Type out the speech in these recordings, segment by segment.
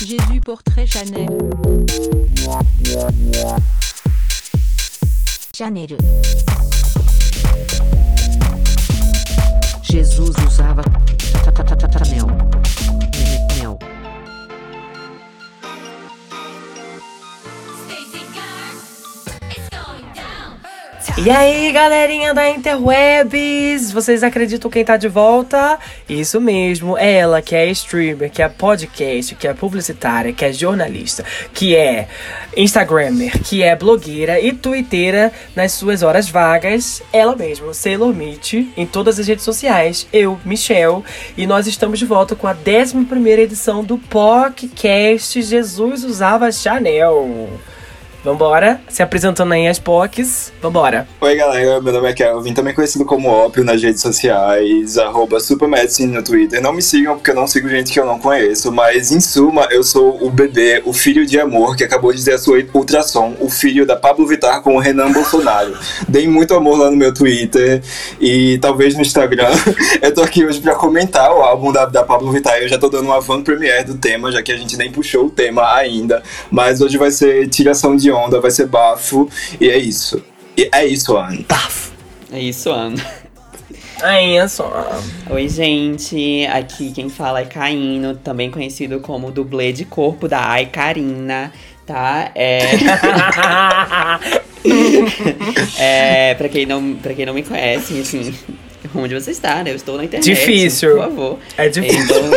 Jésus portrait Chanel. Chanel. Jesus usava Chanel. E aí, galerinha da Interwebs! Vocês acreditam quem tá de volta? Isso mesmo, ela que é streamer, que é podcast, que é publicitária, que é jornalista, que é instagrammer, que é blogueira e twitteira nas suas horas vagas. Ela mesma, Sailor Meet, em todas as redes sociais. Eu, Michelle, e nós estamos de volta com a 11 primeira edição do podcast Jesus Usava Chanel. Vambora, se apresentando aí as POCs, vambora. Oi galera, meu nome é Kelvin, também conhecido como Ópio nas redes sociais, arroba Supermedicine no Twitter. Não me sigam porque eu não sigo gente que eu não conheço, mas em suma, eu sou o bebê, o filho de amor que acabou de dizer a sua ultrassom, o filho da Pablo Vittar com o Renan Bolsonaro. Deem muito amor lá no meu Twitter e talvez no Instagram. eu tô aqui hoje pra comentar o álbum da, da Pablo Vittar. Eu já tô dando uma van premiere do tema, já que a gente nem puxou o tema ainda, mas hoje vai ser tiração de onda, vai ser bafo, e é isso. E é isso, Ana. Bafo. É isso, Ana. Aí é só. Oi, gente. Aqui quem fala é Caíno, também conhecido como dublê de corpo da Ai Karina, tá? É. é pra, quem não, pra quem não me conhece, assim, onde você está, né? Eu estou na internet. Difícil. Por favor. É difícil. Então,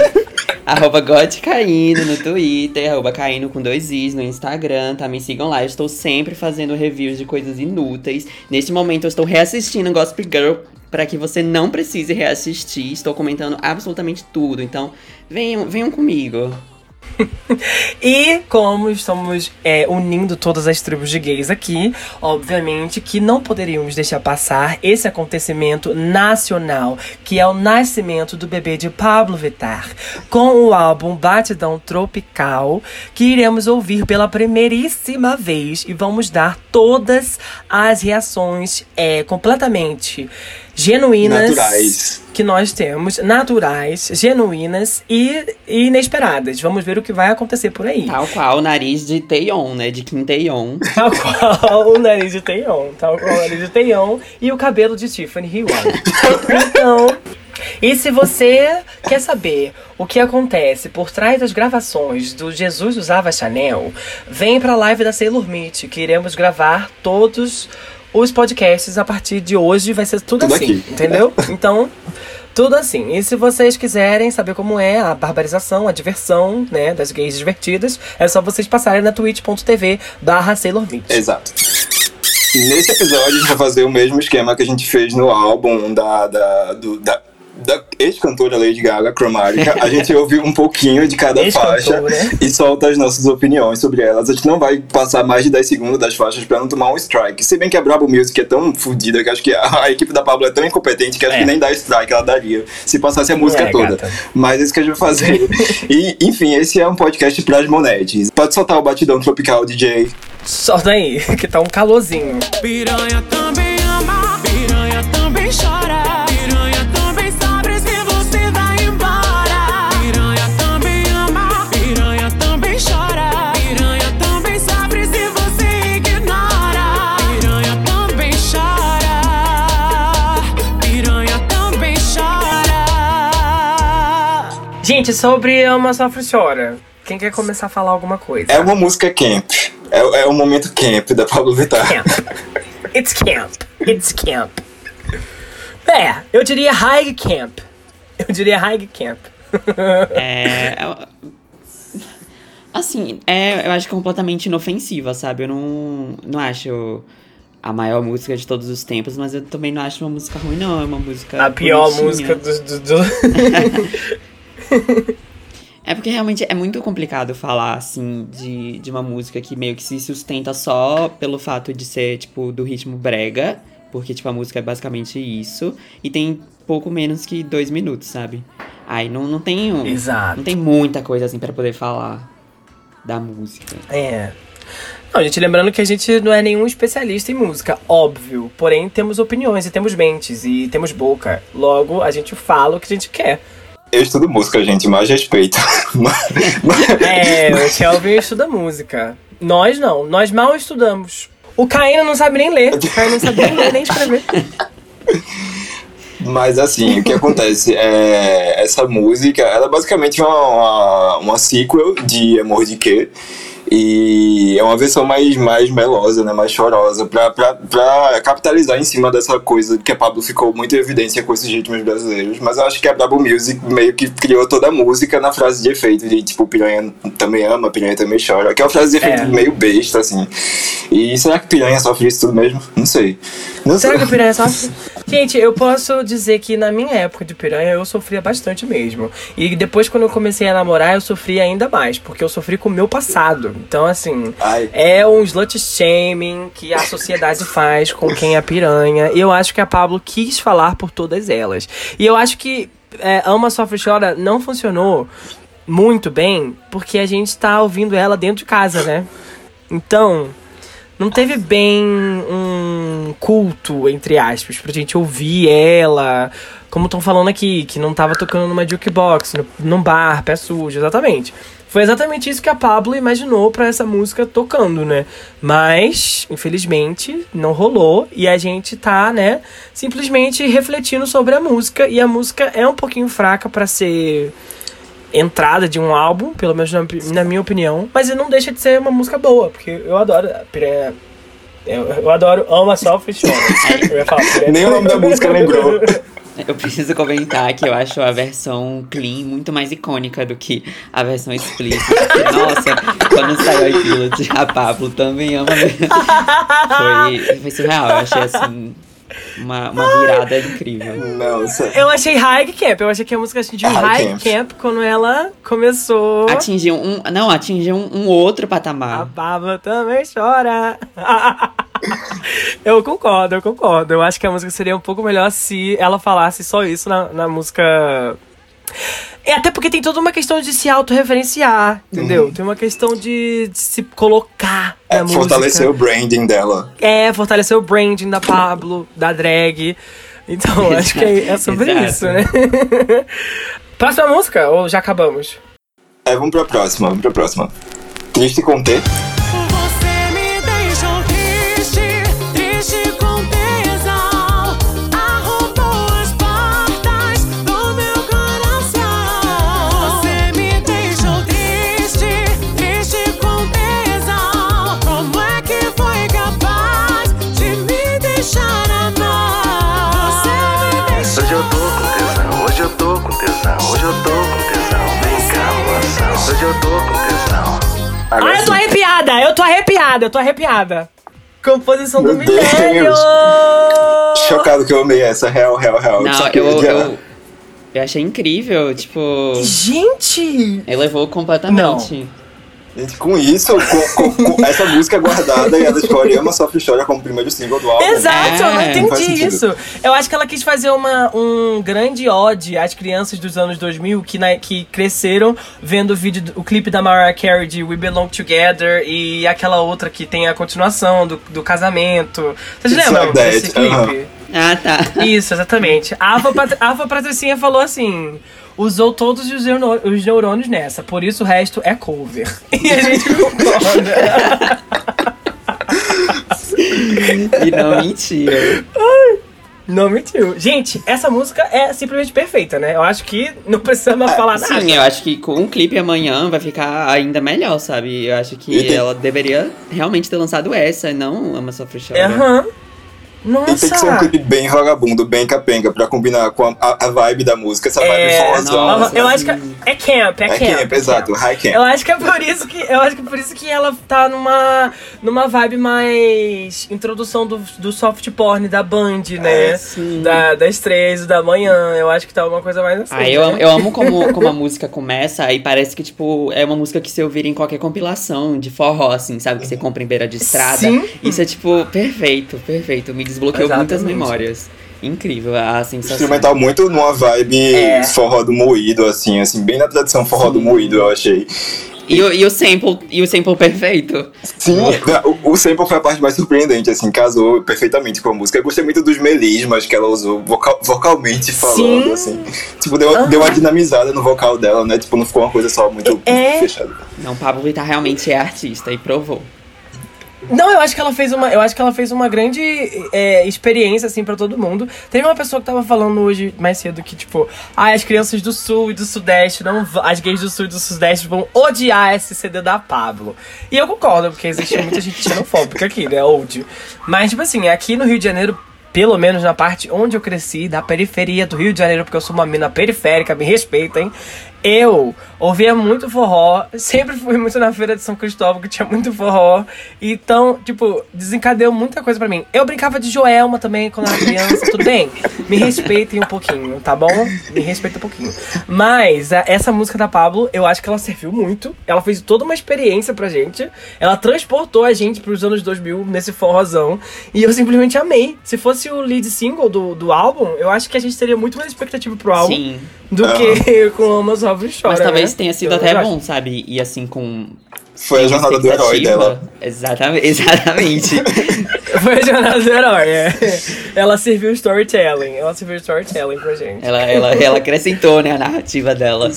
arroba Caíno no Twitter, arroba Caíno com dois Is no Instagram, tá? Me sigam lá. Eu estou sempre fazendo reviews de coisas inúteis. Neste momento eu estou reassistindo Gossip Girl para que você não precise reassistir. Estou comentando absolutamente tudo. Então, venham, venham comigo. e como estamos é, unindo todas as tribos de gays aqui, obviamente que não poderíamos deixar passar esse acontecimento nacional, que é o nascimento do bebê de Pablo Vittar, com o álbum Batidão Tropical, que iremos ouvir pela primeiríssima vez e vamos dar todas as reações é, completamente genuínas Naturais. que nós temos, naturais, genuínas e, e inesperadas. Vamos ver o que vai acontecer por aí. Tal qual o nariz de Taeyeon, né? De Kim Taeyeon. Tal qual o nariz de Taeyeon, tal qual o nariz de Taeyeon e o cabelo de Tiffany Hyun. então, e se você quer saber o que acontece por trás das gravações do Jesus Usava Chanel, vem pra live da Sailor Meet, que iremos gravar todos os podcasts a partir de hoje vai ser tudo, Tudo assim, aqui. entendeu? Então, tudo assim. E se vocês quiserem saber como é a barbarização, a diversão, né, das gays divertidas, é só vocês passarem na twitch.tv barra. Exato. Nesse episódio a gente vai fazer o mesmo esquema que a gente fez no álbum da, da, do- da, da ex-cantora Lady Gaga, Chromatica. A gente ouve um pouquinho de cada faixa Ex-cantora. e solta as nossas opiniões sobre elas. A gente não vai passar mais de 10 segundos das faixas pra não tomar um strike. Se bem que a Brabo Music é tão fodida que acho que a, a equipe da Pablo é tão incompetente que acho É. que nem dá strike ela daria se passasse a música É, toda. gata. Mas é isso que a gente vai fazer. e, enfim, esse é um podcast pras monetes. Pode soltar o batidão tropical, DJ. Solta aí, que tá um calorzinho. Piranha também ama, piranha também chora. Gente, sobre Ama Sofre Chora, quem quer começar a falar alguma coisa? É uma música camp. É, é o momento camp da Pablo Vittar. Camp. It's camp. It's camp. É, eu diria high camp. Eu diria high camp. É. é- Assim, é, eu acho completamente inofensiva, sabe? Eu não, não acho a maior música de todos os tempos, mas eu também não acho uma música ruim, não. É uma música. A pior bonitinha. música do. do, do... É porque realmente é muito complicado falar, assim, de, de uma música que meio que se sustenta só pelo fato de ser, tipo, do ritmo brega. Porque, tipo, a música é basicamente isso. E tem pouco menos que dois minutos, sabe? Aí não, não tem. um- Exato. Não tem muita coisa, assim, pra poder falar da música. É. Não, gente, lembrando que a gente não é nenhum especialista em música, óbvio. Porém, temos opiniões e temos mentes e temos boca. Logo, a gente fala o que a gente quer. Eu estudo música, gente, mais respeito. É, o Kelvin estuda música. Nós não, nós mal estudamos. O Caíno não sabe nem ler. O Caíno não sabe nem ler nem escrever. Mas assim, o que acontece é essa música, ela é basicamente uma, uma, uma sequel de Amor de Quê? E é uma versão mais, mais melosa, né? Mais chorosa, pra, pra, pra capitalizar em cima dessa coisa que a Pablo ficou muito em evidência com esses ritmos brasileiros. Mas eu acho que a Brabo Music meio que criou toda a música na frase de efeito, de tipo, piranha também ama, piranha também chora. Que é uma frase de efeito É. meio besta, assim. E será que piranha sofre isso tudo mesmo? Não sei. Não Será sei. que piranha sofre? Gente, eu posso dizer que na minha época de piranha eu sofria bastante mesmo. E depois, quando eu comecei a namorar, eu sofri ainda mais, porque eu sofri com o meu passado. Então, assim, Ai. é um slut shaming que a sociedade faz com quem é piranha. E eu acho que a Pablo quis falar por todas elas. E eu acho que é, Ama Sofre e Chora não funcionou muito bem, porque a gente tá ouvindo ela dentro de casa, né? Então, não teve bem um culto, entre aspas, pra gente ouvir ela. Como estão falando aqui, que não tava tocando numa jukebox, no, num bar, pé sujo, exatamente. Foi exatamente isso que a Pablo imaginou pra essa música tocando, né? Mas, infelizmente, não rolou. E a gente tá, né, simplesmente refletindo sobre a música. E a música é um pouquinho fraca pra ser entrada de um álbum, pelo menos na, na minha opinião. Mas não deixa de ser uma música boa, porque eu adoro. Piranha- Eu, eu adoro Ama falar, Piranha- Nem o nome da música lembrou. Eu preciso comentar que eu acho a versão clean muito mais icônica do que a versão explícita. Nossa, quando saiu aquilo de a Pablo também ama. Foi, foi surreal. Eu achei assim uma, uma virada incrível. Nossa. Eu achei High Camp, eu achei que a música atingiu High High Camp. Camp quando ela começou. Atingiu um. Não, atingiu um, um outro A patamar. Pablo também chora. eu concordo, eu concordo. Eu acho que a música seria um pouco melhor se ela falasse só isso na, na música. É até porque tem toda uma questão de se autorreferenciar, entendeu? Tem uma questão de, de se colocar na É, música. fortalecer o branding dela. É, fortalecer o branding da Pablo, da drag. Então, acho que é, é sobre isso, né? Próxima música ou já acabamos? É, vamos pra próxima, vamos pra próxima. Triste com Hoje eu tô com tesão. Agora Ah, eu tô arrepiada! Eu tô arrepiada, eu tô arrepiada. Composição do Meu Deus. milênio! Chocado que eu amei essa, real, real, real. Não, Só eu, queria- eu, eu achei incrível. Tipo, Gente! elevou completamente. Gente, com isso, com, com- com essa música guardada e ela escolhe Ama Sofre Chora como primeiro single do álbum. Exato, eu não É, entendi sentido. isso. Eu acho que ela quis fazer uma, um grande ode às crianças dos anos 2000 que, na- que cresceram vendo o vídeo, do- o clipe da Mariah Carey de We Belong Together e aquela outra que tem a continuação do, do casamento. Vocês It's lembram desse clipe? aham. Ah, tá. Isso, exatamente. A Ava, Pat- Ava Patricinha falou assim: usou todos os, neuro- os neurônios nessa, por isso o resto é cover. E a gente concorda. E não mentiu. Não mentiu. Gente, essa música é simplesmente perfeita, né? Eu acho que não precisa mais falar nada. Sim, eu acho que com o clipe amanhã vai ficar ainda melhor, sabe? Eu acho que ela deveria realmente ter lançado essa, e não Ama Sofre Chora. Aham. E tem que ser um Nossa. clipe bem vagabundo, bem capenga, pra combinar com a, a- a vibe da música, essa vibe É, forrozona. nossa. eu acho que é camp, é, É camp. camp, exato, high camp. Eu acho que é por isso que eu acho que é por isso que ela tá numa numa vibe mais introdução do, do soft porn da Band, né? É, sim. Da das três da manhã. Eu acho que tá uma coisa mais assim. Ah, eu, né? amo- eu amo como, como a música começa e parece que, tipo, é uma música que você ouvir em qualquer compilação de forró, assim, sabe? Que você compra em beira de estrada. Sim. Isso é, tipo, perfeito, perfeito. Me desbloqueou muitas Exatamente. memórias. incrível a sensação. Instrumental muito numa vibe É. forró do moído, assim, assim, bem na tradição forró do moído, eu achei. E, o- e o sample, e o sample perfeito. Sim, o, o sample foi a parte mais surpreendente, assim, casou perfeitamente com a música. Eu gostei muito dos melismas que ela usou vocal- vocalmente falando, Sim. assim. Tipo, deu, deu uma dinamizada no vocal dela, né? Tipo, não ficou uma coisa só muito É. fechada. Não, Pablo Vittar realmente é artista e provou. Não, eu acho que ela fez uma, eu acho que ela fez uma grande é, experiência assim pra todo mundo. Teve uma pessoa que tava falando hoje mais cedo que tipo, ah, as crianças do sul e do sudeste não, as gays do sul e do sudeste vão odiar esse CD da Pablo. E eu concordo, porque existe muita gente xenofóbica aqui, né, old. Mas tipo assim, aqui no Rio de Janeiro pelo menos na parte onde eu cresci, na periferia do Rio de Janeiro, porque eu sou uma mina periférica, me respeitem. Eu ouvia muito forró, sempre fui muito na feira de São Cristóvão, que tinha muito forró. Então, tipo, desencadeou muita coisa pra mim. Eu brincava de Joelma também quando era criança, tudo bem? Me respeitem um pouquinho, tá bom? Me respeitem um pouquinho. Mas a- essa música da Pablo, eu acho que ela serviu muito. Ela fez toda uma experiência pra gente. Ela transportou a gente pros anos 2000 nesse forrozão. E eu simplesmente amei. Se fosse o lead single do, do álbum, eu acho que a gente teria muito mais expectativa pro álbum Sim. do que com Ama Sofre Chora. Mas talvez né? tenha sido Eu até bom, sabe? E assim, com. Foi a jornada do herói dela. Exatamente. exatamente. Foi a jornada do herói, é. Ela serviu storytelling. Ela serviu storytelling pra gente. ela, ela, ela acrescentou, né, a narrativa dela.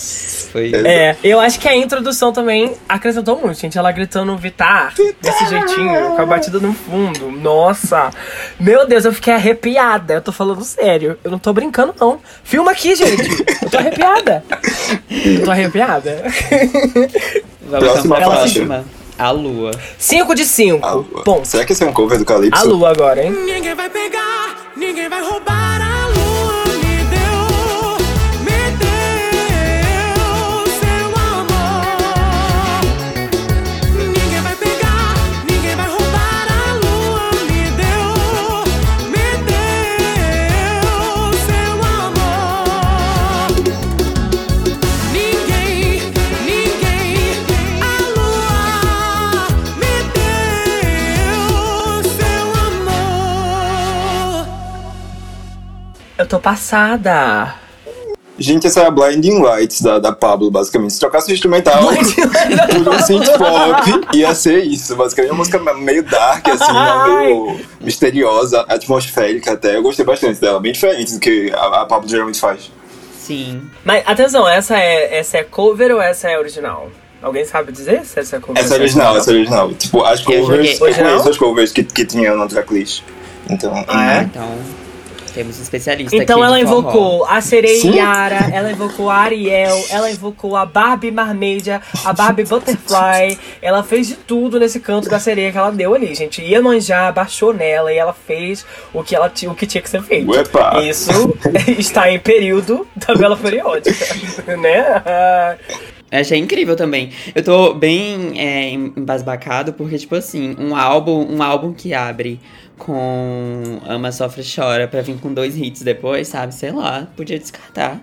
Foi. É, eu acho que a introdução também acrescentou muito, gente. Ela gritando Vitar, desse jeitinho, com a batida no fundo. Nossa! Meu Deus, eu fiquei arrepiada. Eu tô falando sério. Eu não tô brincando, não. Filma aqui, gente. Eu tô arrepiada. Eu tô arrepiada. Vamos Próxima pra faixa. próxima. A lua. 5 de 5. Ah, Bom, Será que esse é um cover do Calypso? a lua agora, hein? Ninguém vai pegar, ninguém vai roubar a lua. Eu tô passada. Gente, essa é a Blinding Lights da, da Pablo, basicamente. Se trocasse o instrumental por um synth pop, ia ser isso. Basicamente, uma música meio dark, assim, né? meio misteriosa, atmosférica até. Eu gostei bastante dela, bem diferente do que a, a Pablo geralmente faz. Sim. Mas atenção, essa é, essa é cover ou essa é original? Alguém sabe dizer se essa é cover? Essa é se original, essa é original. Tipo, as covers, eu conheço as covers que, que tinham na tracklist. Então, Ah, é? Então, temos um especialista Então aqui ela invocou a sereia Sim. Yara, ela invocou a Ariel, ela invocou a Barbie Marmeja, a Barbie Butterfly. Ela fez de tudo nesse canto da sereia que ela deu ali, gente. Ia manjar, baixou nela e ela fez o que, ela, o que tinha que ser feito. Uepa! Isso está em período tabela periódica, né? Eu achei incrível também. Eu tô bem é, embasbacado porque, tipo assim, um álbum, um álbum que abre com Ama Sofre Chora pra vir com dois hits depois, sabe? Sei lá, podia descartar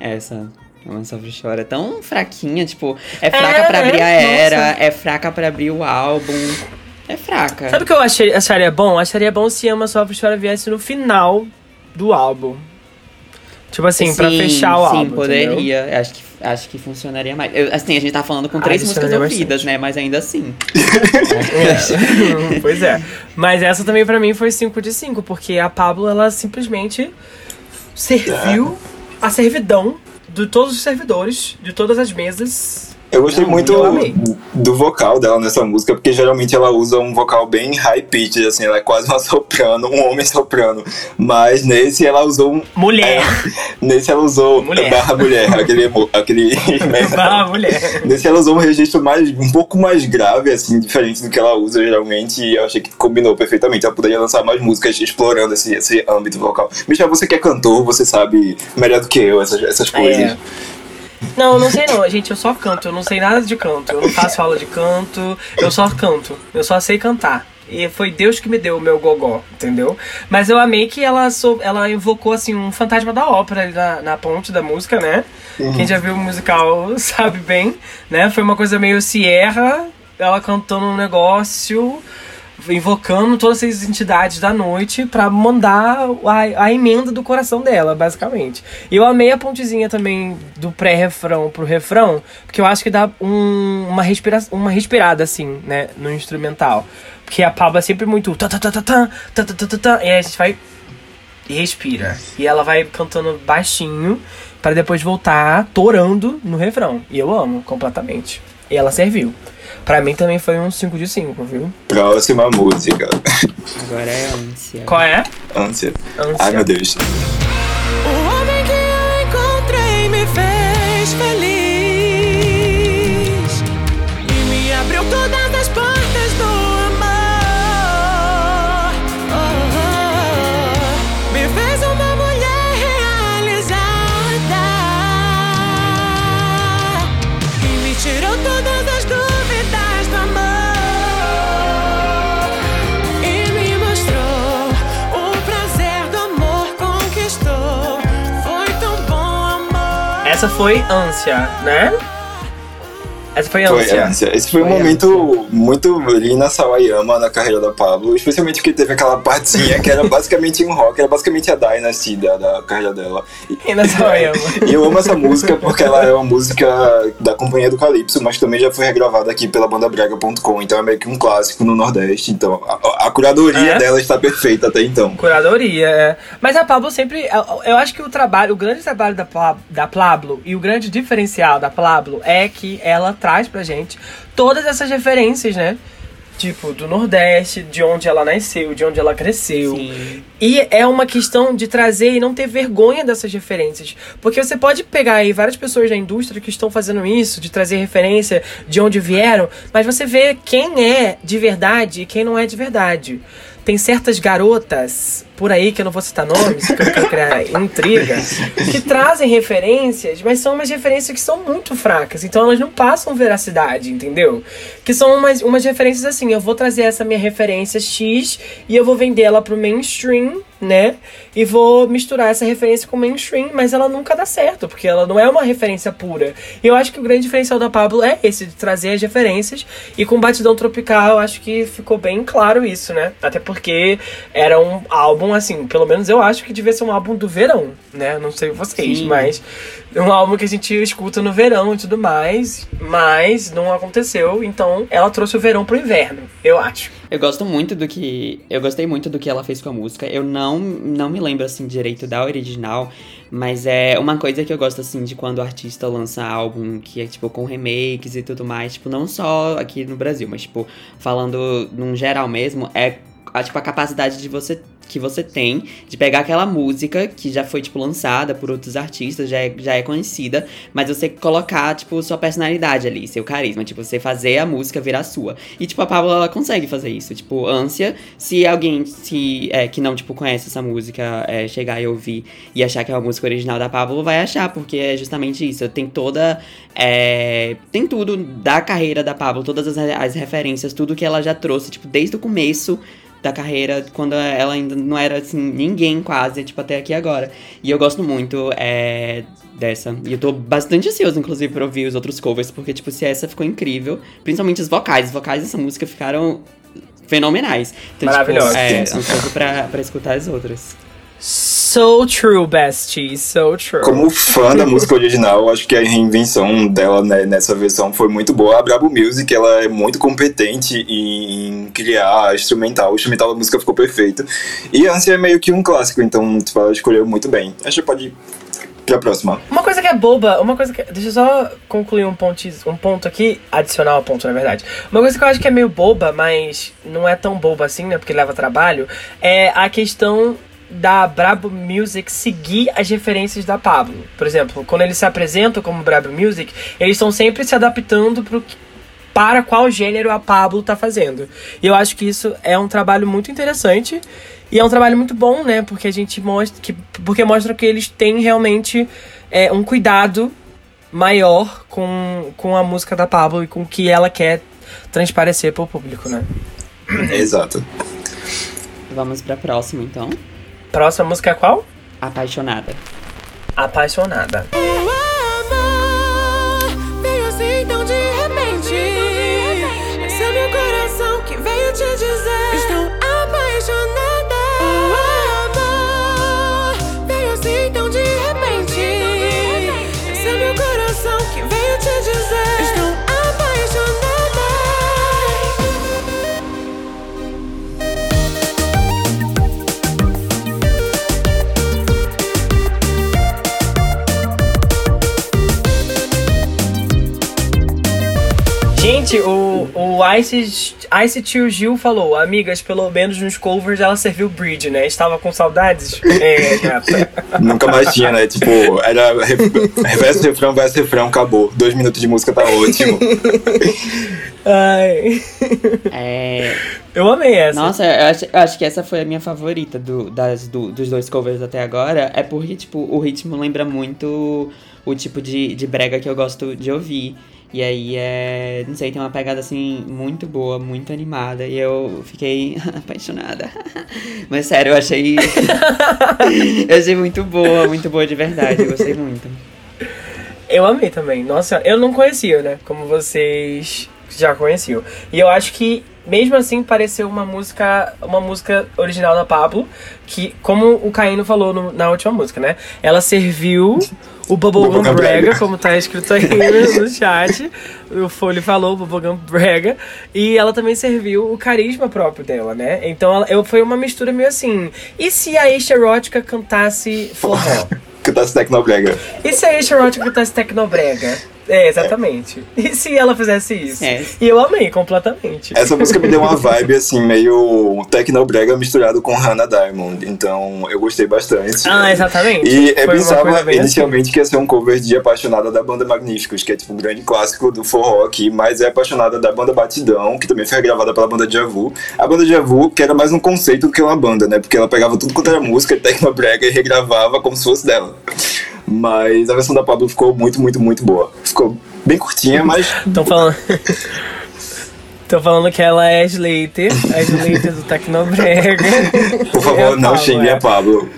essa. Ama Sofre Chora. Tão fraquinha, tipo, é fraca É, pra abrir a né? era, Nossa. é fraca pra abrir o álbum. É fraca. Sabe o que eu achei, acharia bom? Acharia bom se Ama Sofre Chora viesse no final do álbum. Tipo assim, pra Sim, fechar o sim, álbum. entendeu? poderia. Acho que, acho que funcionaria mais. Eu- assim, a gente tá falando com Ah, três isso músicas ouvidas, né? Mas ainda assim. É. pois é. Mas essa também pra mim foi 5 de 5, porque a Pablo, ela simplesmente serviu a servidão de todos os servidores, de todas as mesas. Eu gostei Não, muito eu do vocal dela nessa música, porque geralmente ela usa um vocal bem high pitch, assim, ela é quase uma soprano, um homem soprano. Mas nesse ela usou um. Mulher! Nesse ela usou Mulher. barra mulher, aquele. aquele Ah, mulher! Nesse ela usou um registro mais, um pouco mais grave, assim, diferente do que ela usa geralmente, e eu achei que combinou perfeitamente. Ela poderia lançar mais músicas explorando esse, esse âmbito vocal. Michel, você que é cantor, você sabe melhor do que eu essas, essas coisas. É. Não, não sei não, gente, eu só canto, eu não sei nada de canto, eu não faço aula de canto, eu só canto, eu só sei cantar. E foi Deus que me deu o meu gogó, entendeu? Mas eu amei que ela, sou, ela invocou, assim, um fantasma da ópera ali na, na ponte da música, né? Quem já viu o musical sabe bem, né? Foi uma coisa meio Sierra, ela cantando um negócio invocando todas essas entidades da noite pra mandar a, a emenda do coração dela, basicamente. E eu amei a pontezinha também do pré-refrão pro refrão, porque eu acho que dá um- uma, respira uma respirada, assim, né, no instrumental. Porque a Pablo é sempre muito. tá, tá, tá, tá, tá, tá, tá, tá, tá, tá, e aí a gente vai e respira. E ela vai cantando baixinho pra depois voltar torando no refrão. E eu amo completamente. E ela serviu. Pra mim também foi um 5 de 5, viu? Próxima música. Agora é ânsia. Qual é? Ânsia. Ânsia. Ai, meu Deus. O homem que eu encontrei me fez feliz Essa foi ânsia, né? Essa foi Foi ânsia. ânsia. Esse foi um Foi momento muito Lina Sawayama na carreira da Pablo, especialmente porque teve aquela partezinha que era basicamente um rock, era basicamente a Dynasty da, da carreira dela. E, E na Sawayama. e eu amo essa música porque ela é uma música da Companhia do Calypso, mas também já foi regravada aqui pela bandabrega.com, então é meio que um clássico no Nordeste. Então a, a curadoria É? dela está perfeita até então. Curadoria, é. Mas a Pablo sempre. eu- acho que o trabalho, o grande trabalho da, da Pablo e o grande diferencial da Pablo é que ela traz pra gente todas essas referências, né? Tipo, do Nordeste, de onde ela nasceu, de onde ela cresceu. Sim. E é uma questão de trazer e não ter vergonha dessas referências. Porque você pode pegar aí várias pessoas da indústria que estão fazendo isso, de trazer referência de onde vieram, mas você vê quem é de verdade e quem não é de verdade. Tem certas garotas por aí, que eu não vou citar nomes, porque eu quero criar intriga, que trazem referências, mas são umas referências que são muito fracas. Então elas não passam veracidade, entendeu? Que são umas, umas referências assim, eu vou trazer essa minha referência X e eu vou vender ela pro mainstream, né? E vou misturar essa referência com o mainstream, mas ela nunca dá certo, porque ela não é uma referência pura. E eu acho que o grande diferencial da Pablo é esse, de trazer as referências. E com Batidão Tropical, eu acho que ficou bem claro isso, né? Até porque era um álbum, assim, pelo menos eu acho que devia ser um álbum do verão, né? Não sei vocês, Sim. mas é um álbum que a gente escuta no verão e tudo mais, mas não aconteceu, então ela trouxe o verão pro inverno, eu acho. Eu gosto muito do que. Eu gostei muito do que ela fez com a música. Eu não, não me lembro assim direito da original, mas é uma coisa que eu gosto assim de quando o artista lança álbum que é tipo com remakes e tudo mais, tipo, não só aqui no Brasil, mas tipo, falando num geral mesmo, é a, tipo, a capacidade de você que você tem de pegar aquela música que já foi, tipo, lançada por outros artistas, já é, já é conhecida, mas você colocar, tipo, sua personalidade ali, seu carisma, tipo, você fazer a música virar sua. E, tipo, a Pablo, ela consegue fazer isso. Tipo, ânsia, se alguém se, é, que não, tipo, conhece essa música, é, chegar e ouvir e achar que é uma música original da Pablo, vai achar, porque é justamente isso. Tem toda. é, tem tudo da carreira da Pablo, todas as, as referências, tudo que ela já trouxe, tipo, desde o começo da carreira, quando ela ainda não era, assim, ninguém quase, tipo, até aqui agora. E eu gosto muito é, dessa. E eu tô bastante ansioso, inclusive, pra ouvir os outros covers, porque, tipo, se essa ficou incrível, principalmente os vocais. Os vocais dessa música ficaram fenomenais. Então, Maravilhosos. Tipo, é, ansioso pra, pra escutar as outras. So true, bestie, so true. Como fã da música original, acho que a reinvenção dela né, nessa versão foi muito boa. A Brabo Music, ela é muito competente em criar instrumental. O instrumental da música ficou perfeito. E Ânsia é meio que um clássico, então tipo, ela escolheu muito bem. Acho que pode ir pra próxima. Uma coisa que é boba, uma coisa que. Deixa eu só concluir um, ponti, um ponto aqui, adicionar um ponto, na verdade. Uma coisa que eu acho que é meio boba, mas não é tão boba assim, né? Porque leva trabalho, é a questão da Brabo Music seguir as referências da Pablo. Por exemplo, quando eles se apresentam como Brabo Music, eles estão sempre se adaptando pro que- para qual gênero a Pablo tá fazendo. E eu acho que isso é um trabalho muito interessante e é um trabalho muito bom, né? Porque a gente mostra que porque mostra que eles têm realmente é, um cuidado maior com, com a música da Pablo e com o que ela quer transparecer pro público, né? Exato. Vamos pra próxima, então. Próxima música é qual? Apaixonada. Apaixonada. Gente, o, o Ice, Ice Tio Gil falou, amigas, pelo menos nos covers ela serviu bridge, né? Estava com saudades? É, gata. Nunca mais tinha, né? Tipo, era re- reverso, refrão, verso, refrão, acabou. Dois minutos de música tá ótimo. Ai. É, Eu amei essa. Nossa, eu acho, eu acho que essa foi a minha favorita do, das, do- dos dois covers até agora. É porque, tipo, o ritmo lembra muito o tipo de, de brega que eu gosto de ouvir. E aí é. Não sei, tem uma pegada assim muito boa, muito animada. E eu fiquei apaixonada. Mas sério, eu achei. eu achei muito boa, muito boa de verdade. Eu gostei muito. Eu amei também. Nossa, eu não conhecia, né? Como vocês já conheciam. E eu acho que mesmo assim pareceu uma música, uma música original da Pablo, que como o Caíno falou no- na última música, né? Ela serviu o Bubblegum Brega, Brega. como tá escrito aí no, chat. O Foley falou Bubblegum Brega. E ela também serviu o carisma próprio dela, né? Então ela, eu, foi uma mistura meio assim. E se a Ex Erótica cantasse forró? Cantasse Tecnobrega. E se a Erótica cantasse Tecnobrega? É, exatamente. E se ela fizesse isso? É. E eu amei completamente. Essa música me deu uma vibe, assim, meio Tecnobrega misturado com Hannah Diamond. Então, eu gostei bastante. Ah, exatamente. E eu coisa pensava assim. inicialmente que ia ser um cover de Apaixonada da banda Magníficos, que é tipo um grande clássico do forró aqui, mas é Apaixonada da banda Batidão, que também foi gravada pela banda Javu. A banda Javu, que era mais um conceito do que uma banda, né? Porque ela pegava tudo quanto era música, Tecnobrega, e regravava como se fosse dela. Mas a versão da Pablo ficou muito, muito, muito boa. Ficou bem curtinha, mas Estão falando. Tô falando que ela é a Slater, a Slater do Tecnobrega. por É favor, a não Pablo, xingue é. a Pablo.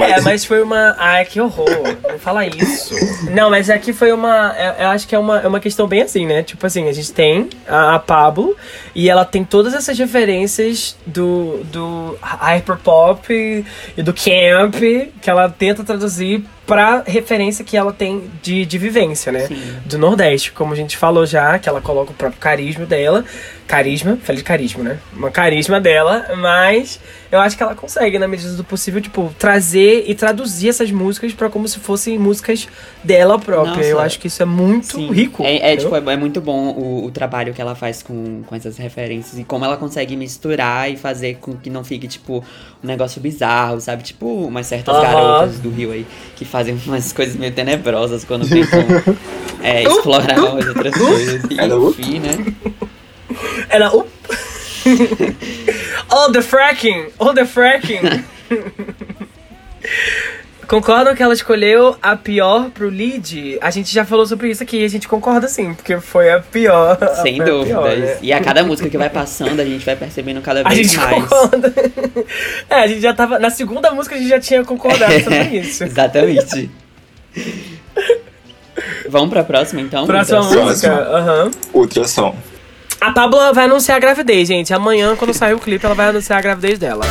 É, mas foi uma. Ai, que horror. Não fala isso. Não, mas aqui foi uma. é- Eu acho que é uma, é uma questão bem assim, né? Tipo assim, a gente tem a, a Pablo e ela tem todas essas referências do, do hyperpop e do camp que ela tenta traduzir pra referência que ela tem de, de vivência, né? Do Nordeste, como a gente falou já, que ela coloca o próprio carisma dela. Carisma, falei de carisma, né? Uma carisma dela, mas eu acho que ela consegue, na medida do possível, tipo, trazer e traduzir essas músicas pra como se fossem músicas dela própria. Nossa. Eu acho que isso é muito Sim. rico. É, é, tipo, é, é muito bom o, o trabalho que ela faz com, com essas referências e como ela consegue misturar e fazer com que não fique, tipo, um negócio bizarro, sabe? Tipo, umas certas garotas do Rio aí que fazem umas coisas meio tenebrosas quando tentam é, explorar as outras coisas. E, enfim, né? Ela. Up. Oh, the fracking! Oh, the fracking! Concordam que ela escolheu a pior pro lead? A gente já falou sobre isso aqui e a gente concorda sim, porque foi a pior. Sem a dúvidas. pior, né? E a cada música que vai passando, a gente vai percebendo cada A vez gente mais. concorda. É, a gente já tava. Na segunda música a gente já tinha concordado sobre isso. Exatamente. Vamos pra próxima, então? Próxima Então, música. Aham. Ultrassom. A Pablo vai anunciar a gravidez, gente. Amanhã, quando sair o clipe, ela vai anunciar a gravidez dela.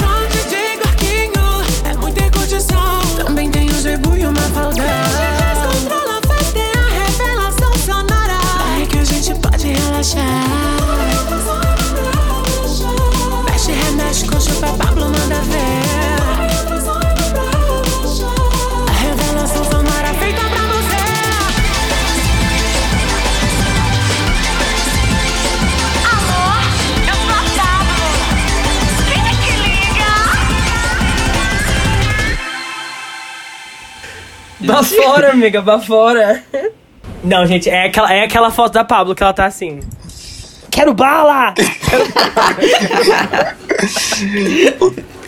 Vá fora, amiga, vá fora. Não, gente, é aquela, é aquela foto da Pablo que ela tá assim. Quero bala!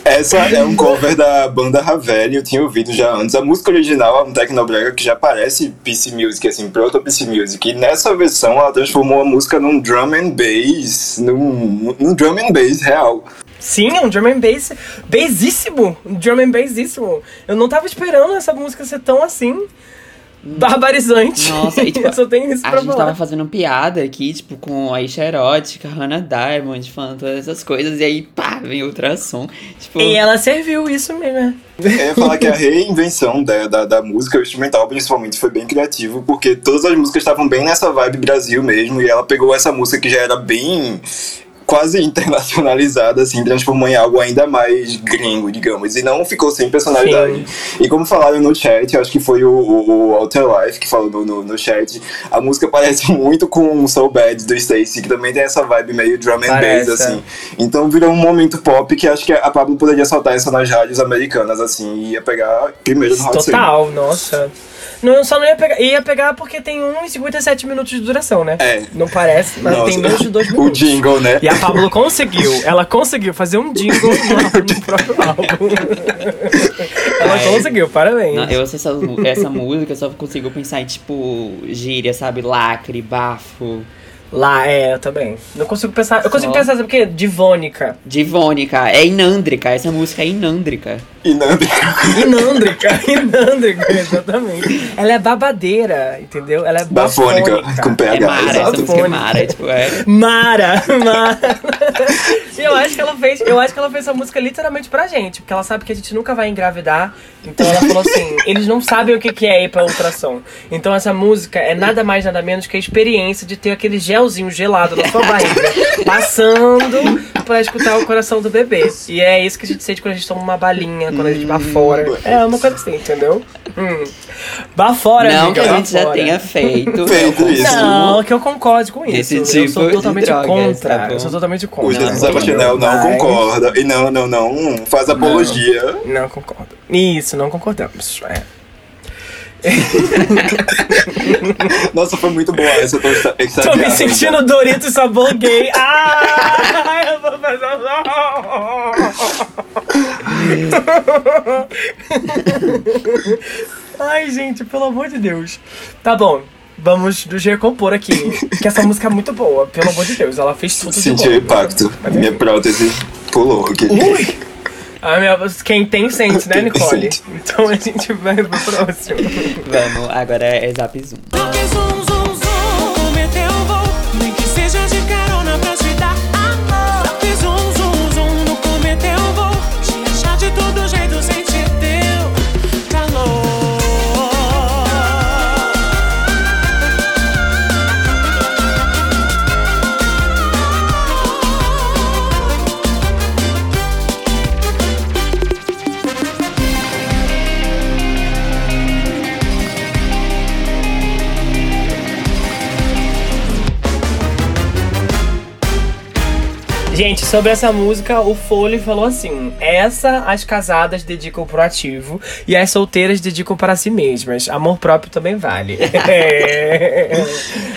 Essa é um cover da banda Ravel, eu tinha ouvido já antes. A música original é um Tecnobrega que já parece PC Music, assim, proto PC Music. E nessa versão ela transformou a música num drum and bass, num, num drum and bass real. Sim, é um drum and bass bassíssimo. Um drum and bassíssimo. Eu não tava esperando essa música ser tão assim. Barbarizante. Nossa, e tipo, eu só tenho isso a pra gente falar. tava fazendo piada aqui, tipo, com a Isha Erótica, Hannah Diamond, falando todas essas coisas, e aí, pá, vem ultrassom. Tipo, E ela serviu isso mesmo. né? Eu ia falar que a reinvenção da, da, da música, o instrumental principalmente, foi bem criativo, porque todas as músicas estavam bem nessa vibe Brasil mesmo, e ela pegou essa música que já era bem quase internacionalizada, assim, transformou em algo ainda mais gringo, digamos, e não ficou sem personalidade. E como falaram no chat, eu acho que foi o, o, o Alter Life que falou no, no, no chat, a música parece muito com Soul Bad do Stacey, que também tem essa vibe meio drum and Parece, bass, é. assim. Então virou um momento pop que acho que a Pablo poderia soltar isso nas rádios americanas, assim, e ia pegar primeiro no Hot 100. Total, nossa. Não, só não ia pegar. Ia pegar porque tem 1 e 57 minutos de duração, né? É. Não parece, mas Nossa. tem menos de 2 O minutos. jingle, né? E a Pablo conseguiu. Ela conseguiu fazer um jingle no, no próprio álbum. Ela Ai. conseguiu, parabéns. Não, eu ouço essa, essa música, eu só consigo pensar em, tipo, gíria, sabe? Lacre, bafo. Lá, é, eu também. Não consigo pensar. Eu consigo Só. pensar, sabe o quê? Divônica. Divônica, é inândrica, essa música é inândrica. Nando. Inândrica, inândrica, exatamente. Ela é babadeira, entendeu? Ela é Bafônica, bafônica. com É PH. Mara, essa música é Mara, é, tipo, é... Mara, Mara. E eu acho que ela fez, eu acho que ela fez essa música literalmente pra gente, porque ela sabe que a gente nunca vai engravidar. Então ela falou assim, eles não sabem o que que é ir pra ultrassom. Então essa música é nada mais nada menos que a experiência de ter aquele gelzinho gelado na sua barriga, passando pra escutar o coração do bebê. E é isso que a gente sente quando a gente toma uma balinha, quando a gente vai fora. É uma coisa assim, entendeu? Hum. Bafora, Não amiga, que a gente já bafora. tenha feito. Feito isso. Não, que eu concorde com isso. Esse eu sou tipo de totalmente drogas, contra. tá bom? eu sou totalmente contra. Os Não, não Mas- concorda. E não, não, não. Faz apologia. Não concordo. Isso, não concordamos. É. Nossa, foi muito boa essa. Tô, Tô me sentindo Doritos sabor gay. Ah, eu vou fazer Ai, gente, pelo amor de Deus. Tá bom. Vamos nos recompor aqui. Que essa música é muito boa, pelo amor de Deus. Ela fez tudo de Senti o bom. impacto. Minha prótese pulou aqui. Ui! Ah, minha, quem tem sente, né, Nicole? sente. Então a gente vai pro próximo. Vamos, agora é Zap Zoom. Toque zum zum Gente, sobre essa música, o Foley falou assim: essa as casadas dedicam pro ativo e as solteiras dedicam para si mesmas. Amor próprio também vale. é,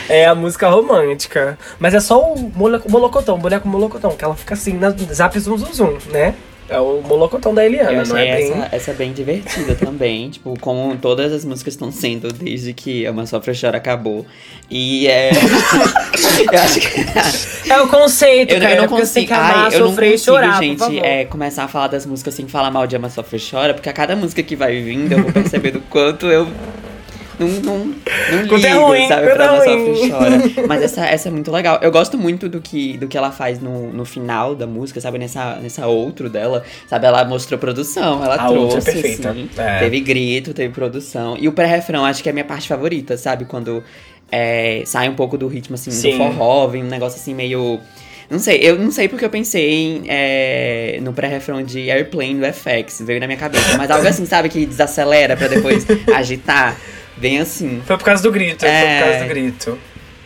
é a música romântica. Mas é só o molocotão, o boneco molocotão, que ela fica assim na zap zum zum zum, né? É o molocotão da Eliana, não é bem. essa, essa bem divertida também, tipo, como todas as músicas estão sendo desde que Ama Sofre Chora acabou. E é. eu acho que. É o conceito, Eu, cara. eu não consigo, amar, ai, eu não consigo, chorar, gente, é, começar a falar das músicas sem falar mal de Ama Sofre Chora, porque a cada música que vai vindo eu vou percebendo o quanto eu não, não, não Quanto é ligo, ruim, sabe, pra é Ama ruim. Sofre Chora. Mas essa, essa é muito legal. Eu gosto muito do que, do que ela faz no, no final da música, sabe, nessa, nessa outro dela, sabe, ela mostrou produção, ela A outra é trouxe, perfeita. assim, É. teve grito, teve produção. E o pré-refrão acho que é a minha parte favorita, sabe, quando é, sai um pouco do ritmo, assim, Sim. do forró, vem um negócio assim meio... Não sei, eu não sei porque eu pensei em, é, no pré-refrão de Airplane do FX, veio na minha cabeça. Mas algo assim, sabe, que desacelera pra depois agitar. Vem assim. Foi por causa do grito, foi É. por causa do grito.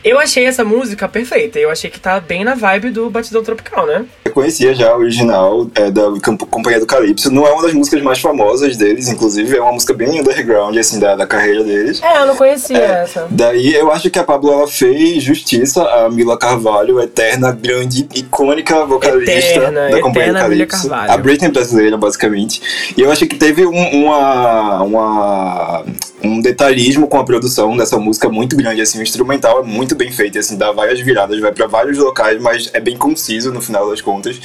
Eu achei essa música perfeita. Eu achei que tá bem na vibe do Batidão Tropical, né? Eu conhecia já a original é, da Companhia do Calypso. Não é uma das músicas mais famosas deles, inclusive. É uma música bem underground, assim, da, da carreira deles. É, eu não conhecia É, essa. Daí eu acho que a Pablo ela fez justiça a Mila Carvalho, eterna, grande, icônica vocalista Eterna, da Companhia do Calypso. Carvalho. A Britney brasileira, basicamente. E eu acho que teve um, uma, uma- um detalhismo com a produção dessa música muito grande, assim, o instrumental é muito bem feito, assim, dá várias viradas, vai pra vários locais, mas é bem conciso no final das contas.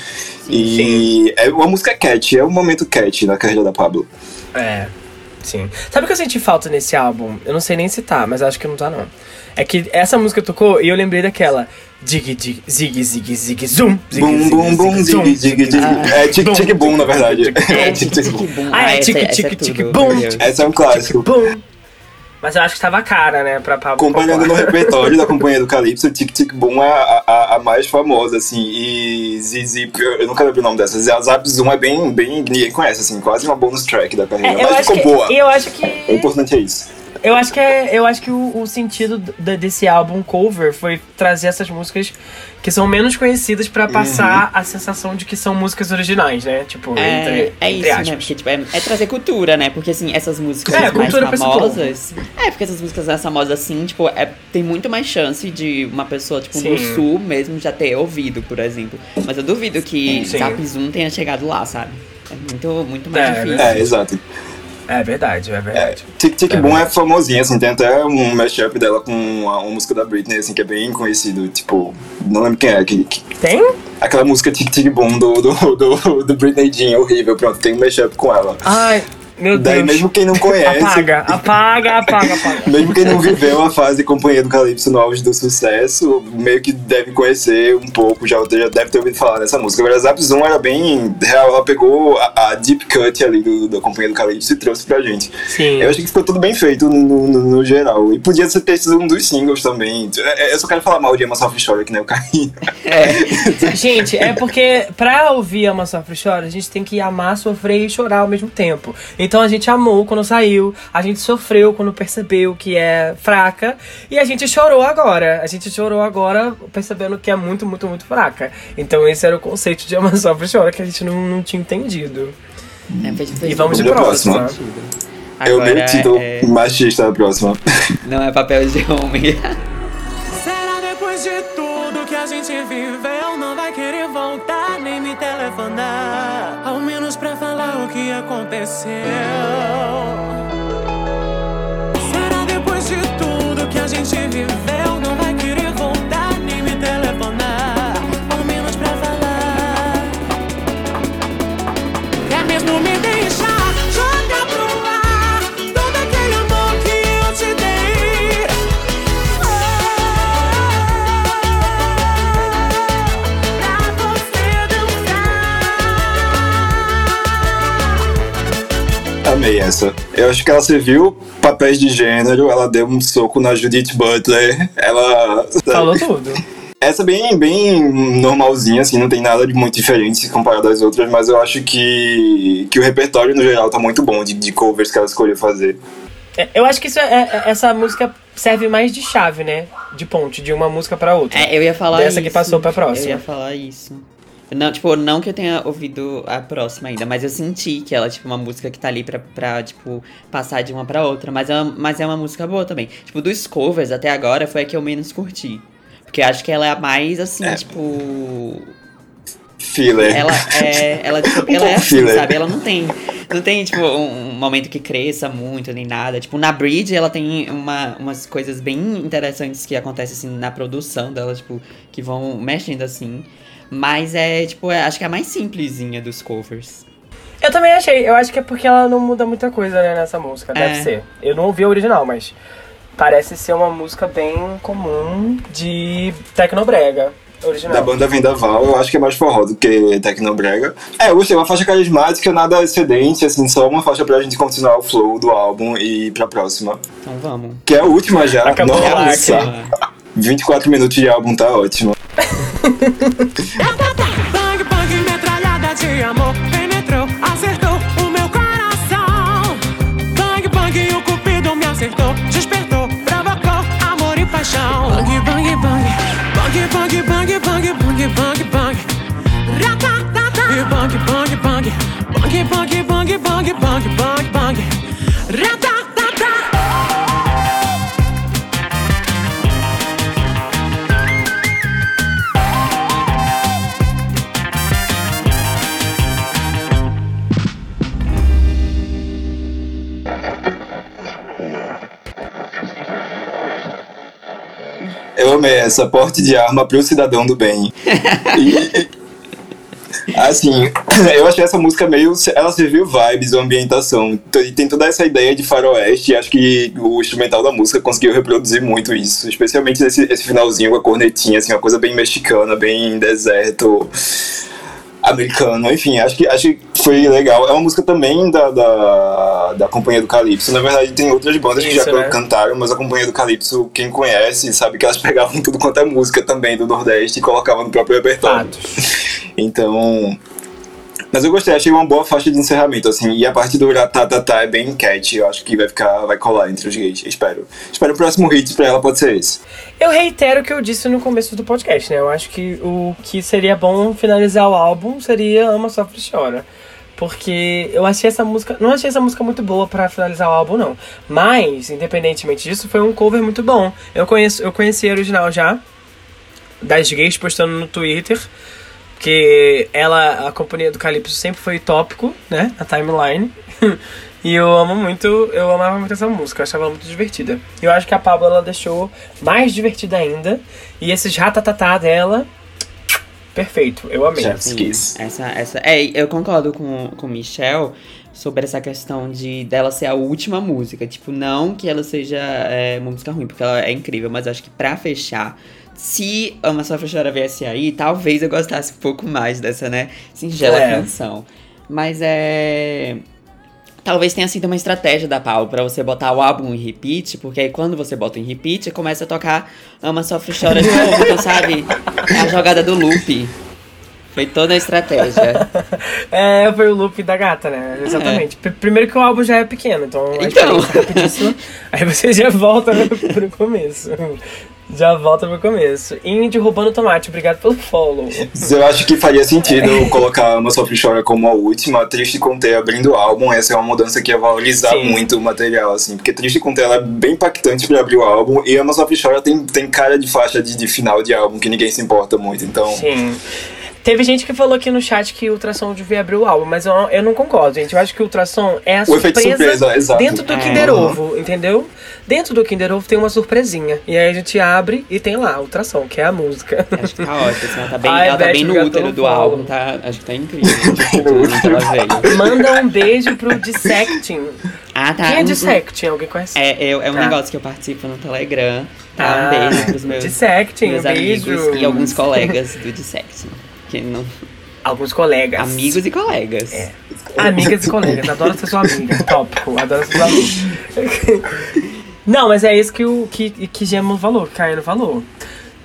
E é uma música cat, é um momento cat na carreira da Pablo. É, sim. Sabe o que eu senti falta nesse álbum? Eu não sei nem se tá, mas acho que não tá, não. É que essa música tocou e eu lembrei daquela. Dig, dig, zig, zig, zig, zoom. Zig, Bum, bum, bum, zig, zig, zig. É tic, tic, boom, na verdade. É tic, tic, boom. Bum. Ah, é tudo, tique, meu bum. Deus. Essa é um clássico. Bum. Mas eu acho que tava cara, né, pra Pablo Comparando no repertório da Companhia do Calypso, Tic Tic Boom é a, a, a mais famosa, assim, e Zizi, eu nunca lembro o nome dessa, Zap Zoom é bem, bem, ninguém conhece, assim, quase uma bonus track da carreira, É, eu mas acho ficou boa. que, eu acho O que importante é isso. Eu acho que é, eu acho que o, o sentido d- desse álbum cover foi trazer essas músicas que são menos conhecidas pra passar a sensação de que são músicas originais, né? Tipo, É, entre, é entre isso, aspas. né? Porque, tipo, é, é trazer cultura, né? Porque, assim, essas músicas É, mais famosas... É, porque essas músicas mais famosas, assim, tipo, é, tem muito mais chance de uma pessoa, tipo, do Sim. sul mesmo já ter ouvido, por exemplo. Mas eu duvido que Sim. Zap Zoom tenha chegado lá, sabe? É muito, muito mais É, difícil. É, exato. É verdade, é verdade. Tic Tic É Boom é famosinha, assim, tem até um mashup dela com uma, uma música da Britney, assim, que é bem conhecido, tipo, não lembro quem é, que, que- Tem? aquela música Tic Tic Boom do, do, do, do Britney Jean, horrível, pronto, tem um mashup com ela. Ai, meu Daí Deus. mesmo quem não conhece, Apaga, apaga, apaga, apaga. Mesmo quem não viveu a fase Companhia do Calypso no auge do sucesso, meio que deve conhecer um pouco, já, já deve ter ouvido falar dessa música. Agora, a Zap Zoom era bem real, ela pegou a, a deep cut ali do, da Companhia do Calypso e trouxe pra gente. Sim. Eu achei que ficou tudo bem feito no, no- no geral. E podia ser ter sido um dos singles também. É, é, Eu só quero falar mal de Emma Soft Story, que nem o Carinho. Gente, é porque pra ouvir Ama Sofre e Chora, a gente tem que amar, sofrer e chorar ao mesmo tempo. Então a gente amou quando saiu, a gente sofreu quando percebeu que é fraca, e a gente chorou agora. A gente chorou agora percebendo que é muito, muito, muito fraca. Então esse era o conceito de Ama Sofre Chora que a gente não, não tinha entendido. É, E vamos de próxima. próxima. O meu Agora, título é, machista da próxima. não é papel de homem. Será depois de tudo que a gente viveu Não vai querer voltar nem me telefonar o que aconteceu. Será depois de tudo que a gente viveu Amei essa. Eu acho que ela serviu papéis de gênero, ela deu um soco na Judith Butler, ela. Falou tudo. Essa é bem, bem normalzinha, assim, não tem nada de muito diferente comparado às outras, mas eu acho que, que o repertório no geral tá muito bom de, de covers que ela escolheu fazer. É, Eu acho que isso é- é- essa música serve mais de chave, né? De ponte, de uma música pra outra. É, eu ia falar Dessa isso. que passou pra próxima. Eu ia falar isso. Não, tipo, não que eu tenha ouvido a próxima ainda, mas eu senti que ela é, tipo, uma música que tá ali pra, pra tipo, passar de uma pra outra. Mas é, uma, mas é uma música boa também. Tipo, dos covers até agora foi a que eu menos curti. Porque acho que ela é a mais, assim, tipo... Filler. Ela é, ela, tipo, ela é assim, filler. sabe? Ela não tem, não tem tipo, um, um momento que cresça muito, nem nada. Tipo, na Bridge, ela tem uma, umas coisas bem interessantes que acontecem, assim, na produção dela, tipo, que vão mexendo, assim. Mas é, tipo, é- acho que é a mais simplesinha dos covers. Eu também achei. Eu acho que é porque ela não muda muita coisa, né, nessa música. Deve É. ser. Eu não ouvi a original, mas parece ser uma música bem comum de Tecnobrega. Original. Da banda Vendaval, eu acho que é mais forró do que Tecnobrega. É, eu gostei, uma faixa carismática, nada excedente, assim, só uma faixa pra gente continuar o flow do álbum e ir pra próxima. Então vamos. Que é a última já. Acabou a Nossa, arte. 24 minutos de álbum tá ótimo. Bang, bang, metralhada de amor Penetrou, acertou o meu coração Bang, bang, o cupido me acertou Despertou, provocou amor e paixão Bang, bang, bang Bang, bang, bang, bang, bang, bang, bang Ratatata E bang, bang, bang Bang, bang, bang, bang, bang, bang, Eu amei essa porte de arma pro cidadão do bem. E, assim, eu achei essa música meio. Ela serviu vibes, ambientação. E tem toda essa ideia de faroeste. E acho que o instrumental da música conseguiu reproduzir muito isso. Especialmente esse, esse finalzinho com a cornetinha, assim, uma coisa bem mexicana, bem deserto. Americano, enfim, acho que, acho que foi legal. É uma música também da, da, da Companhia do Calypso. Na verdade, tem outras bandas que Isso, já né? cantaram, mas a Companhia do Calypso, quem conhece, sabe que elas pegavam tudo quanto é música também do Nordeste e colocavam no próprio repertório. Fatos. Então. Mas eu gostei, achei uma boa faixa de encerramento, assim. E a parte do tá, tá, tá é bem cat, eu acho que vai ficar, vai colar entre os gays. Espero. Espero o próximo hit pra ela pode ser esse. Eu reitero o que eu disse no começo do podcast, né? Eu acho que o que seria bom finalizar o álbum seria Ama, Sofre e Chora. Porque eu achei essa música. Não achei essa música muito boa pra finalizar o álbum, não. Mas, independentemente disso, foi um cover muito bom. Eu, conheço, eu conheci a original já. Das gays postando no Twitter. Porque ela, a companhia do Calypso sempre foi tópico, né? Na timeline. e eu amo muito, eu amava muito essa música, eu achava ela muito divertida. E eu acho que a Pablo ela deixou mais divertida ainda. E esses ratatatá dela, perfeito, eu amei. Chef's Kiss. Essa, essa, é, eu concordo com, com o Michel sobre essa questão de dela ser a última música. Tipo, não que ela seja é, uma música ruim, porque ela é incrível, mas acho que pra fechar, se Ama Sofre Chora viesse aí, talvez eu gostasse um pouco mais dessa, né, singela É. canção. Mas é. Talvez tenha sido uma estratégia da Paulo pra você botar o álbum em repeat, porque aí quando você bota em repeat, começa a tocar Ama Sofre Chora de novo, então sabe? É a jogada do loop. Foi toda a estratégia. É, foi o loop da gata, né? Exatamente. Pr- Primeiro que o álbum já é pequeno, então a Então. é rapidíssima. Aí você já volta pro começo. Já volta pro começo. Indy roubando tomate, obrigado pelo follow. Eu acho que faria sentido colocar Ama Sofre e Chora como a última, Triste com T abrindo o álbum. Essa é uma mudança que ia valorizar Sim. muito o material, assim. Porque Triste com T ela é bem impactante pra abrir o álbum. E Sofre e Chora tem, tem cara de faixa de, de final de álbum que ninguém se importa muito. Então, Sim. Teve gente que falou aqui no chat que o ultrassom devia abrir o álbum, mas eu, eu não concordo, gente. Eu acho que o ultrassom é a O efeito surpresa, surpresa, exato. dentro do É. Kinder Ovo, entendeu? Dentro do Kinder Ovo tem uma surpresinha. E aí a gente abre e tem lá, ultrassom, que é a música. Acho que tá ótimo. assim, Ela tá bem, Ai, ela tá bem no útero do follow. álbum, tá? Acho que tá incrível. Manda um beijo pro Dissecting. Ah, tá. Quem é Dissecting? Alguém conhece? É, é, é um Tá. negócio que eu participo no Telegram. Tá? Ah, um beijo pros meus, Dissecting, meus um beijo. amigos e alguns colegas do Dissecting. Que não... Alguns colegas. Amigos e colegas. É. Amigas e colegas. Adoro ser sua amiga. Tópico. Adoro ser sua amiga. Não, mas é isso que o que, que Gemo falou, que Caio falou.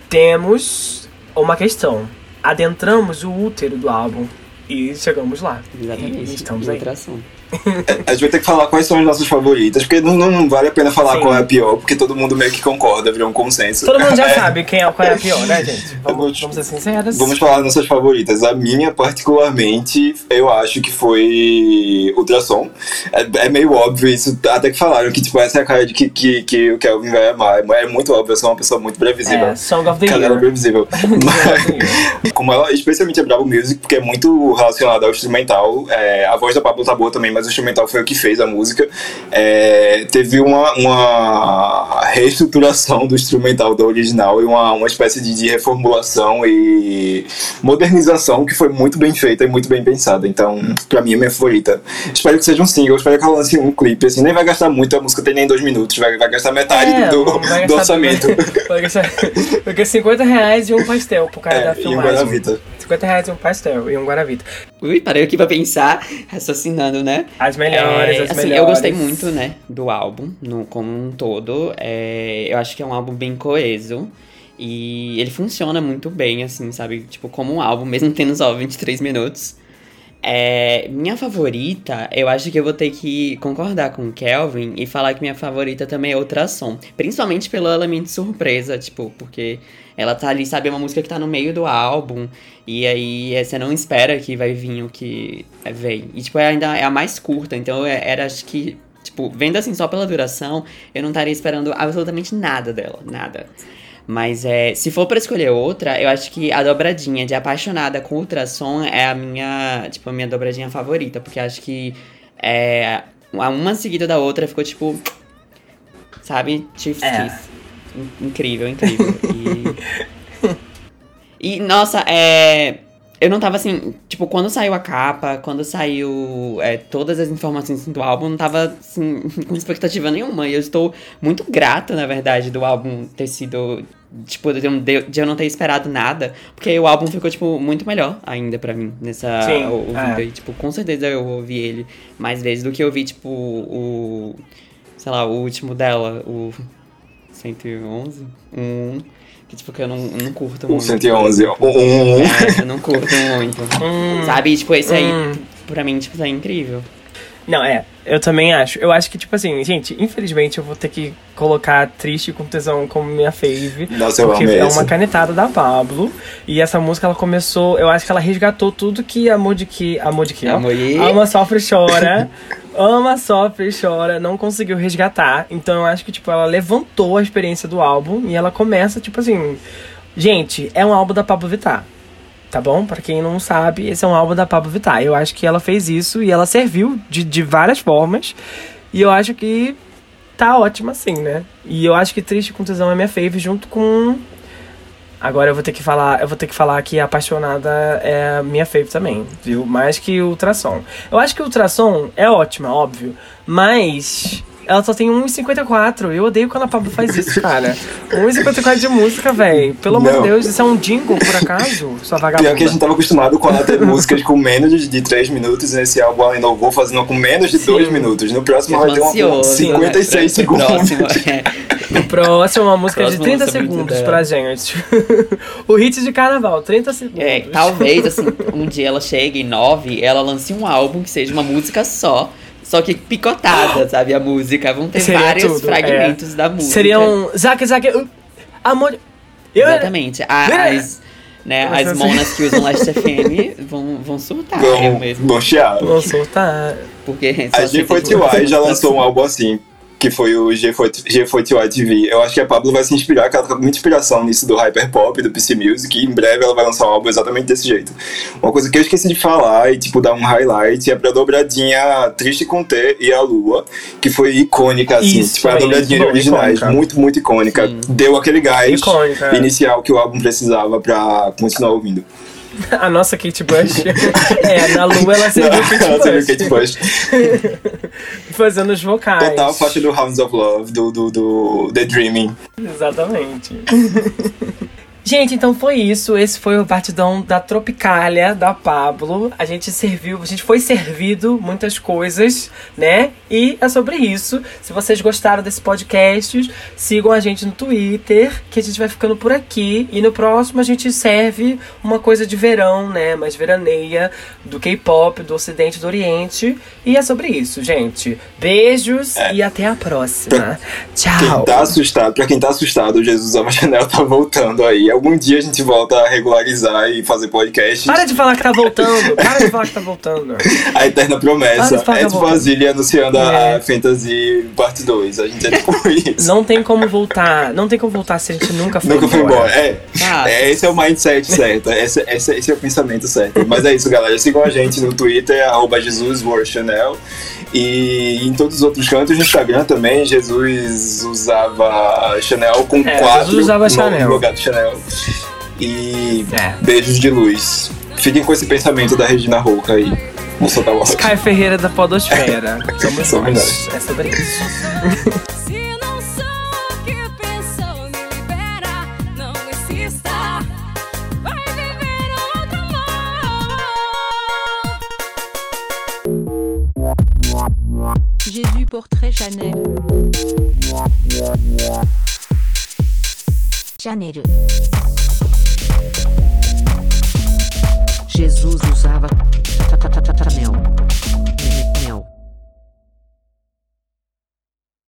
Temos uma questão. Adentramos o útero do álbum e chegamos lá. Exatamente. E estamos aí. a gente vai ter que falar quais são as nossas favoritas, porque não, não vale a pena falar Sim. qual é a pior, porque todo mundo meio que concorda, virou um consenso. Todo mundo já É. sabe quem é, qual é a pior, né, gente? Vamos, vamos ser sinceros. Vamos falar das nossas favoritas. A minha, particularmente, eu acho que foi Ultrassom. É, é meio óbvio isso, até que falaram que tipo, essa é a cara de que, que, que o Kelvin vai amar. É muito óbvio, eu sou uma pessoa muito previsível. É, Song of the Cadela Year. previsível. Mas, como ela, especialmente a Bravo Music, porque é muito relacionada ao instrumental. é, a voz da Pablo tá boa também, mas o instrumental foi o que fez a música. É, teve uma, uma reestruturação do instrumental do original e uma, uma espécie de, de reformulação e modernização que foi muito bem feita e muito bem pensada. Então, pra mim, é minha favorita. Espero que seja um single, espero que ela lance um clipe. Assim, nem vai gastar muito, a música tem nem dois minutos, vai, vai gastar metade É, do, vai do gastar- orçamento. Vai gastar, porque 50 reais e um pastel pro cara É, da e um filmagem. 50 reais um pastel e um Guaravita. Ui, parei aqui pra pensar, raciocinando, né? As melhores, É, as assim, melhores. Eu gostei muito, né, do álbum, no, como um todo. É, eu acho que é um álbum bem coeso. E ele funciona muito bem, assim, sabe? Tipo, como um álbum, mesmo tendo só 23 minutos. É, minha favorita, eu acho que eu vou ter que concordar com o Kelvin e falar que minha favorita também é Ultrassom. Principalmente pelo elemento surpresa, tipo, porque ela tá ali, sabe, é uma música que tá no meio do álbum. E aí é, você não espera que vai vir o que vem. E, tipo, é ainda é a mais curta, então é- era, acho que, tipo, vendo assim só pela duração, eu não estaria esperando absolutamente nada dela, nada. Mas é, se for pra escolher outra, eu acho que a dobradinha de apaixonada com ultrassom é a minha, tipo, a minha dobradinha favorita, porque acho que é, uma seguida da outra ficou tipo, sabe, Chief's É. Kiss. In- Incrível, incrível. E, e nossa, é, eu não tava assim, tipo, quando saiu a capa, quando saiu é, todas as informações do álbum, eu não tava assim, com expectativa nenhuma. E eu estou muito grata, na verdade, do álbum ter sido tipo, de eu, não- de eu não ter esperado nada, porque o álbum ficou, tipo, muito melhor ainda pra mim, nessa Sim, ouvindo é. aí. Tipo, com certeza eu ouvi ele mais vezes do que eu ouvi, tipo, o, sei lá, o último dela, o 111, um, que, tipo, que eu não, não curto muito. 111. Um, um, um. É, eu não curto muito. Hum. Sabe? Tipo, esse aí, Hum. pra mim, tipo, é incrível. Não, é, eu também acho. Eu acho que, tipo assim, gente, infelizmente eu vou ter que colocar Triste com Tesão como minha fave. Nossa, eu porque amei é uma canetada da Pablo. E essa música, ela começou, eu acho que ela resgatou tudo que Amor de que. Amor de que? Amor e- Ama, sofre e chora. Ama, sofre e chora. Não conseguiu resgatar. Então eu acho que, tipo, ela levantou a experiência do álbum e ela começa, tipo assim. Gente, é um álbum da Pablo Vittar. Tá bom? Pra quem não sabe, esse é um álbum da Pablo Vittar. Eu acho que ela fez isso e ela serviu de, de várias formas. E eu acho que tá ótima assim, né? E eu acho que Triste com Tesão é minha fave junto com. Agora eu vou ter que falar, eu vou ter que falar que Apaixonada é minha fave também, viu? Mais que Ultrassom. Eu acho que Ultrassom é ótima, óbvio, mas ela só tem 1,54. Eu odeio quando a Pablo faz isso, cara. 1,54 de música, velho. Pelo amor de. Deus, isso é um jingle, por acaso? Sua Pior vagabunda. que a gente tava acostumado com ela ter músicas com menos de, de 3 minutos. Nesse álbum ela inovou fazendo com menos de 2 minutos. No próximo ela vai ter uma ansioso, 56 né? segundos. Próximo, é. O próximo uma música de Próximo 30 lançamento segundos dela. pra gente. o hit de carnaval, 30 segundos. É, talvez, assim, um dia ela chegue em nove, ela lance um álbum que seja uma música só, só que picotada, sabe? A música. Vão ter Seria vários tudo, fragmentos é. da música. Seriam. Zaque, Zaque. uh, Amor. Eu, Exatamente. A- As, né, as assim- monas que usam Last FM vão, vão surtar. eu Vão, mesmo. vão chiar. Vou soltar. Porque A só G4Y já lançou um álbum assim, que foi o G4, G4Y TV. Eu acho que a Pablo vai se inspirar, que ela tá com muita inspiração nisso do Hyperpop, do PC Music, e em breve ela vai lançar um álbum exatamente desse jeito. Uma coisa que eu esqueci de falar e, tipo, dar um highlight é pra dobradinha Triste com T e a Lua, que foi icônica, assim, Isso, tipo, a é dobradinha isso, originais, icônica. muito, muito icônica. Deu aquele gás Icônica, é. inicial que o álbum precisava pra continuar ouvindo. A nossa Kate Bush. é, na lua ela serviu Ela serviu Kate Kate Bush. Bush. Fazendo os vocais. Total faixa do Hounds of Love, do, do, do The Dreaming. Exatamente. Gente, então foi isso. Esse foi o batidão da Tropicália da Pablo. A gente serviu, a gente foi servido muitas coisas, né? E é sobre isso. Se vocês gostaram desse podcast, sigam a gente no Twitter, que a gente vai ficando por aqui. E no próximo a gente serve uma coisa de verão, né? Mais veraneia, do K-pop, do Ocidente do Oriente. E é sobre isso, gente. Beijos e até a próxima. Tchau. Quem tá assustado, pra quem tá assustado, o Jesus Ama Chanel tá voltando aí. Algum dia a gente volta a regularizar e fazer podcast. Para de falar que tá voltando. Para de falar que tá voltando. A eterna promessa. Para de falar que É eu tipo vou- a Zilli anunciando a- É. a Fantasy Parte 2. A gente é tipo isso. Não tem como voltar. Não tem como voltar se a gente nunca foi Nunca foi embora. É, Ah. é, esse é o mindset certo. Esse, esse, esse é o pensamento certo. Mas é isso, galera. Sigam a gente no Twitter, arroba JesusWorldChanel. E em todos os outros cantos, no Instagram também, Jesus usava Chanel com É, quatro Jesus usava no Chanel. lugar do Chanel. E É. beijos de luz. Fiquem com esse pensamento da Regina Rouca aí. Vou soltar o. Caio Ferreira da Podosfera. Somos nós. É sobre isso. Jésus Portrait Chanel. Chanel. Jesus usava Chanel.